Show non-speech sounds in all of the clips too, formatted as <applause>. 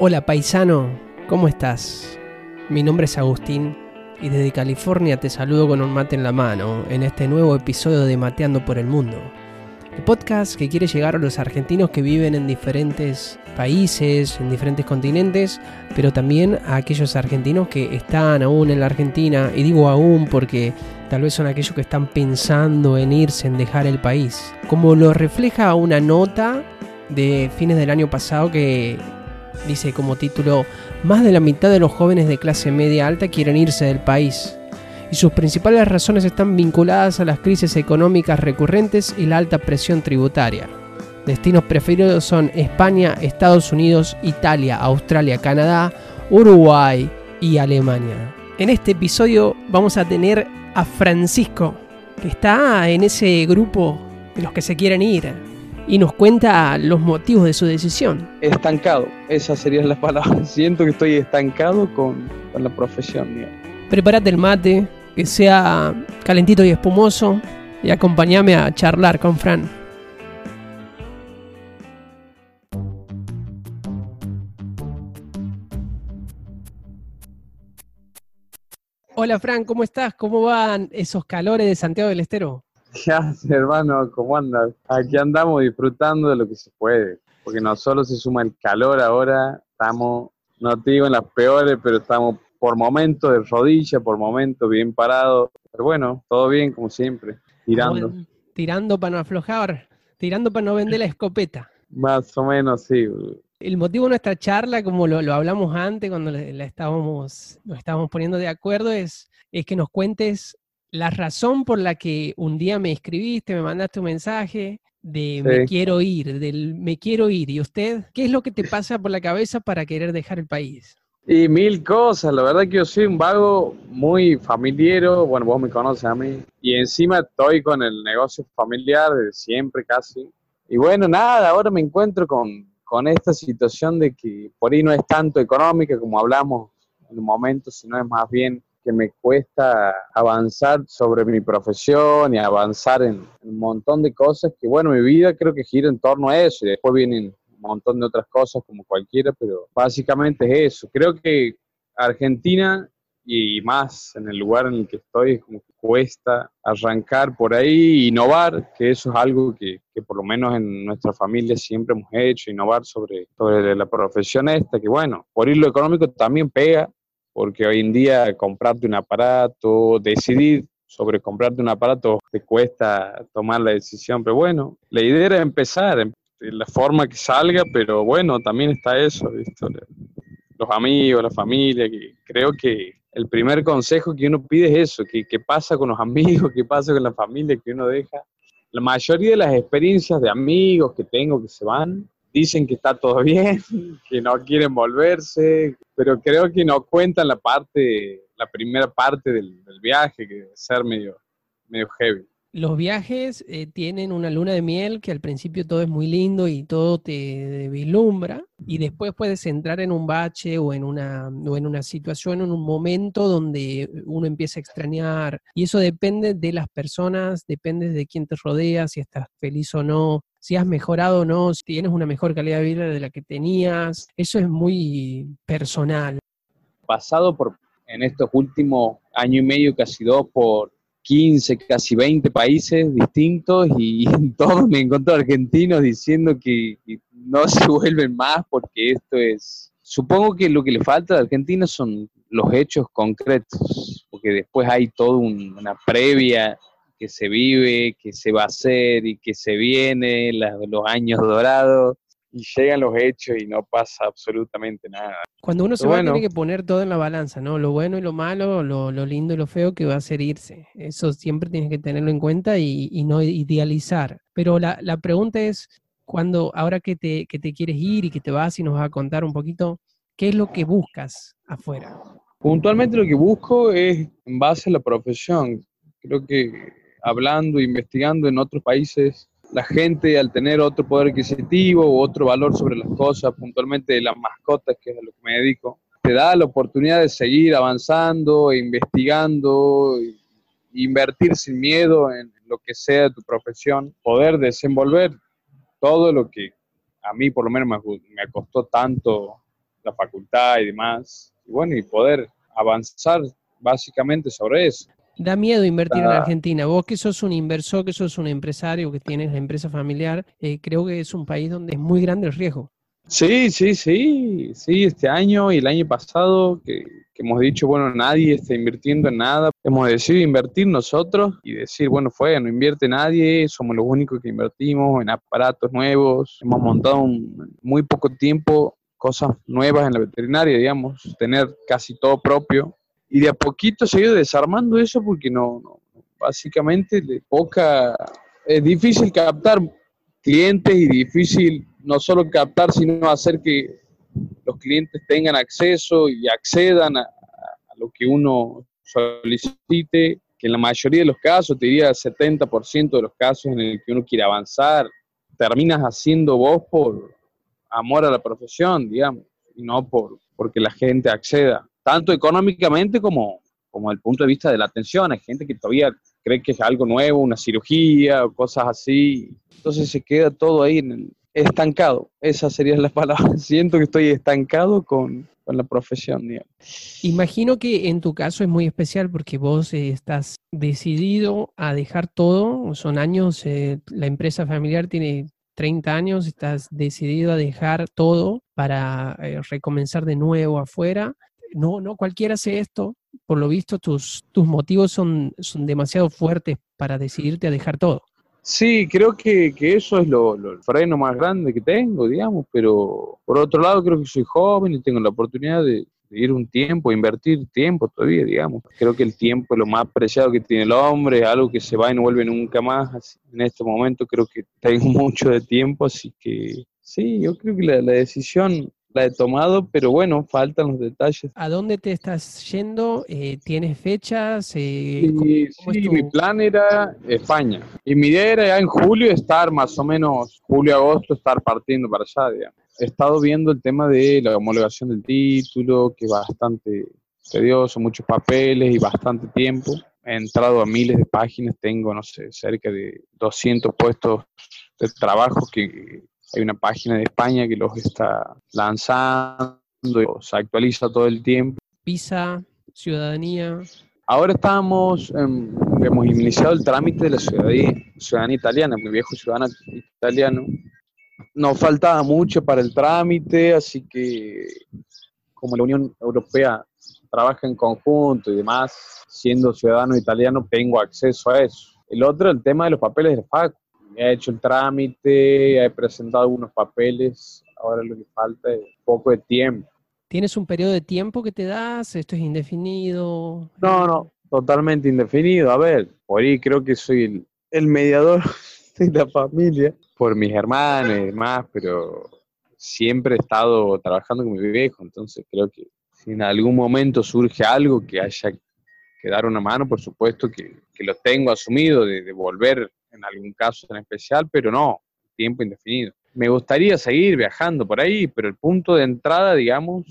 Hola paisano, ¿cómo estás? Mi nombre es Agustín y desde California te saludo con un mate en la mano en este nuevo episodio de Mateando por el Mundo. El podcast que quiere llegar a los argentinos que viven en diferentes países, en diferentes continentes, pero también a aquellos argentinos que están aún en la Argentina, y digo aún porque tal vez son aquellos que están pensando en irse, en dejar el país. Como lo refleja una nota de fines del año pasado que dice como título, más de la mitad de los jóvenes de clase media alta quieren irse del país y sus principales razones están vinculadas a las crisis económicas recurrentes y la alta presión tributaria. Destinos preferidos son España, Estados Unidos, Italia, Australia, Canadá, Uruguay y Alemania. En este episodio vamos a tener a Francisco, que está en ese grupo de los que se quieren ir y nos cuenta los motivos de su decisión. Estancado, esa sería la palabra. <laughs> Siento que estoy estancado con, la profesión. Prepárate el mate, que sea calentito y espumoso, y acompáñame a charlar con Fran. Hola Fran, ¿cómo estás? ¿Cómo van esos calores de Santiago del Estero? <laughs> ¿Qué haces, hermano? ¿Cómo andas? Aquí andamos disfrutando de lo que se puede, porque no solo se suma el calor ahora, estamos, no te digo en las peores, pero estamos por momentos de rodilla, por momentos bien parados, pero bueno, todo bien como siempre, tirando. tirando para no aflojar, tirando para no vender la escopeta. <laughs> Más o menos, sí. El motivo de nuestra charla, como lo, hablamos antes, cuando la estábamos, nos estábamos poniendo de acuerdo, es, es que nos cuentes la razón por la que un día me escribiste, me mandaste un mensaje de me quiero ir, del me quiero ir. ¿Y usted qué es lo que te <laughs> pasa por la cabeza para querer dejar el país? Y mil cosas, la verdad que yo soy un vago muy familiero, bueno, vos me conoces a mí, y encima estoy con el negocio familiar de siempre casi. Y bueno, nada, ahora me encuentro con, con esta situación de que por ahí no es tanto económica como hablamos en un momento, sino es más bien que me cuesta avanzar sobre mi profesión y avanzar en, un montón de cosas que, bueno, mi vida creo que gira en torno a eso y después vienen un montón de otras cosas como cualquiera, pero básicamente es eso. Creo que Argentina y más en el lugar en el que estoy, como cuesta arrancar por ahí, innovar, que eso es algo que, que, por lo menos en nuestra familia siempre hemos hecho, innovar sobre, sobre la profesión esta, que bueno, por ir lo económico también pega, porque hoy en día comprarte un aparato, decidir sobre comprarte un aparato te cuesta tomar la decisión, pero bueno, la idea era empezar, en la forma que salga, pero bueno, también está eso, los amigos, la familia, creo que el primer consejo que uno pide es eso, que, pasa con los <laughs> amigos, qué pasa con la familia que uno deja. La mayoría de las experiencias de amigos que tengo que se van, dicen que está todo <laughs> bien, que no quieren volverse, pero creo que no cuentan la parte, la primera parte del, viaje, que debe ser medio, medio heavy. Los viajes eh, tienen una luna de miel que al principio todo es muy lindo y todo te vislumbra y después puedes entrar en un bache o en una, o en una situación, en un momento donde uno empieza a extrañar y eso depende de las personas, depende de quién te rodea, si estás feliz o no, si has mejorado o no, si tienes una mejor calidad de vida de la que tenías, eso es muy personal. Pasado por en estos últimos año y medio, casi dos, por 15, casi 20 países distintos y en todos me encontré argentinos diciendo que no <laughs> se vuelven más porque esto es... Supongo que lo que le falta a Argentina son los hechos concretos, porque después hay toda una previa que se vive, que se va a hacer y que se viene, los años dorados y llegan los hechos y no pasa absolutamente nada. Cuando uno se va, tiene que poner todo en la balanza, ¿no? Lo bueno y lo malo, lo, lindo y lo feo que va a ser irse. Eso siempre tienes que tenerlo en cuenta y, no idealizar. Pero la, pregunta es, cuando, ahora que te, que te quieres ir y que te vas y nos vas a contar un poquito, ¿qué es lo que buscas afuera? Puntualmente lo que busco es en base a la profesión. Creo que hablando, investigando en otros países, la gente al tener otro poder adquisitivo o otro valor sobre las cosas, puntualmente las mascotas, que es a lo que me dedico, te da la oportunidad de seguir avanzando, investigando, invertir sin miedo en lo que sea tu profesión, poder desenvolver todo lo que a mí por lo menos me, me costó tanto la facultad y demás. Y bueno, y poder avanzar básicamente sobre eso. Da miedo invertir en Argentina. Vos que sos un inversor, que sos un empresario, que tienes la empresa familiar, eh, creo que es un país donde es muy grande el riesgo. Sí, sí, sí, sí, este año y el año pasado que, hemos dicho, bueno, nadie está invirtiendo en nada, hemos decidido invertir nosotros y decir, bueno, fue, no invierte nadie, somos los únicos que invertimos en aparatos nuevos, hemos montado en muy poco tiempo cosas nuevas en la veterinaria, digamos, tener casi todo propio, y de a poquito se ha ido desarmando eso porque no, no básicamente de poca, es difícil captar clientes y difícil no solo captar, sino hacer que los clientes tengan acceso y accedan a, lo que uno solicite, que en la mayoría de los casos, te diría el 70% de los casos en el que uno quiere avanzar, terminas haciendo vos por amor a la profesión, digamos, y no por porque la gente acceda tanto económicamente como, como desde el punto de vista de la atención. Hay gente que todavía cree que es algo nuevo, una cirugía o cosas así. Entonces se queda todo ahí en estancado. Esa sería la <laughs> palabra. Siento que estoy estancado con, con la profesión. Imagino que en tu caso es muy especial porque vos eh, estás decidido a dejar todo. Son años, eh, la empresa familiar tiene 30 años, estás decidido a dejar todo para eh, recomenzar de nuevo afuera no, no cualquiera hace esto. Por lo visto, tus, tus motivos son, son demasiado fuertes para decidirte a dejar todo. Sí, creo que, eso es lo, el freno más grande que tengo, digamos, pero por otro lado creo que soy joven y tengo la oportunidad de, ir un tiempo, invertir tiempo todavía, digamos. Creo que el tiempo es lo más preciado que tiene el hombre, algo que se va y no vuelve nunca más. en este momento creo que tengo <laughs> mucho de tiempo, así que sí, yo creo que la, la decisión la he tomado, pero bueno, faltan los detalles. ¿A dónde te estás yendo? Eh, ¿Tienes fechas? Eh, sí, mi plan era España. Y mi idea era ya en julio estar más o menos, julio-agosto, estar partiendo para allá, digamos. He estado viendo el tema de la homologación del título, que es bastante tedioso, muchos papeles y bastante tiempo. He entrado a miles de páginas, tengo, no sé, cerca de 200 puestos de trabajo que hay una página de España que los está lanzando, se actualiza todo el tiempo. Visa, ciudadanía. Ahora estamos, hemos iniciado el trámite de la ciudadanía, italiana, mi viejo ciudadano italiano. Nos faltaba mucho para el trámite, así que como la Unión Europea trabaja en conjunto y demás, siendo ciudadano italiano, tengo acceso a eso. El otro, el tema de los papeles de FAC he hecho el trámite, he presentado algunos papeles, ahora lo que falta es un poco de tiempo. ¿Tienes un periodo de tiempo que te das? ¿Esto es indefinido? No, no, totalmente indefinido. A ver, por ahí creo que soy el, mediador <laughs> de la familia, por mis hermanos y demás, pero siempre he estado trabajando con mi viejo, entonces creo que si en algún momento surge algo que haya que dar una mano, por supuesto que, lo tengo asumido de, de volver en algún caso en especial, pero no, tiempo indefinido. Me gustaría seguir viajando por ahí, pero el punto de entrada, digamos,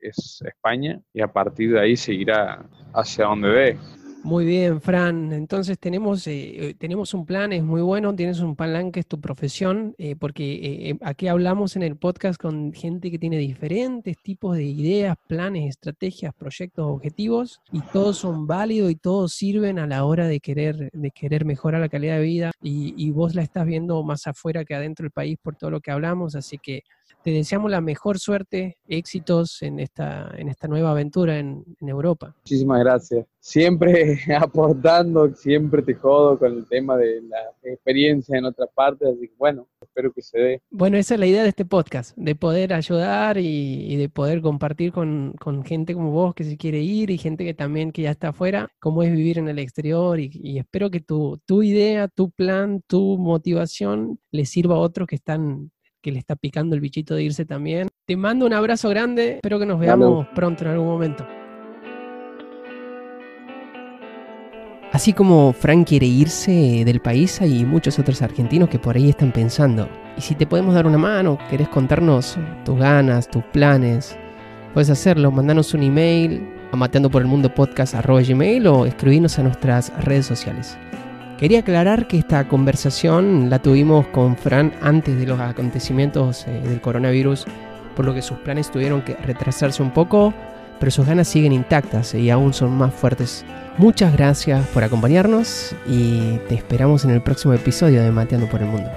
es España y a partir de ahí seguirá hacia donde ve. Muy bien, Fran. Entonces tenemos, eh, tenemos un plan, es muy bueno, tienes un plan que es tu profesión, eh, porque eh, aquí hablamos en el podcast con gente que tiene diferentes tipos de ideas, planes, estrategias, proyectos, objetivos, y todos son válidos y todos sirven a la hora de querer, de querer mejorar la calidad de vida, y, y vos la estás viendo más afuera que adentro del país por todo lo que hablamos, así que te deseamos la mejor suerte, éxitos en esta, en esta nueva aventura en, Europa. Muchísimas gracias. Siempre <laughs> aportando, siempre te jodo con el tema de la experiencia en otras partes, así que bueno, espero que se dé. Bueno, esa es la idea de este podcast, de poder ayudar y, de poder compartir con, gente como vos que se quiere ir y gente que también que ya está afuera, cómo es vivir en el exterior y, y espero que tu, tu idea, tu plan, tu motivación le sirva a otros que están que le está picando el bichito de irse también. Te mando un abrazo grande, espero que nos veamos pronto en algún momento. Así como Frank quiere irse del país, hay muchos otros argentinos que por ahí están pensando. Y si te podemos dar una mano, querés contarnos tus ganas, tus planes, puedes hacerlo, mandanos un email a mateando por el mundo podcast gmail o escribirnos a nuestras redes sociales. Quería aclarar que esta conversación la tuvimos con Fran antes de los acontecimientos eh, del coronavirus, por lo que sus planes tuvieron que retrasarse un poco, pero sus ganas siguen intactas y aún son más fuertes. Muchas gracias por acompañarnos y te esperamos en el próximo episodio de Mateando por el Mundo.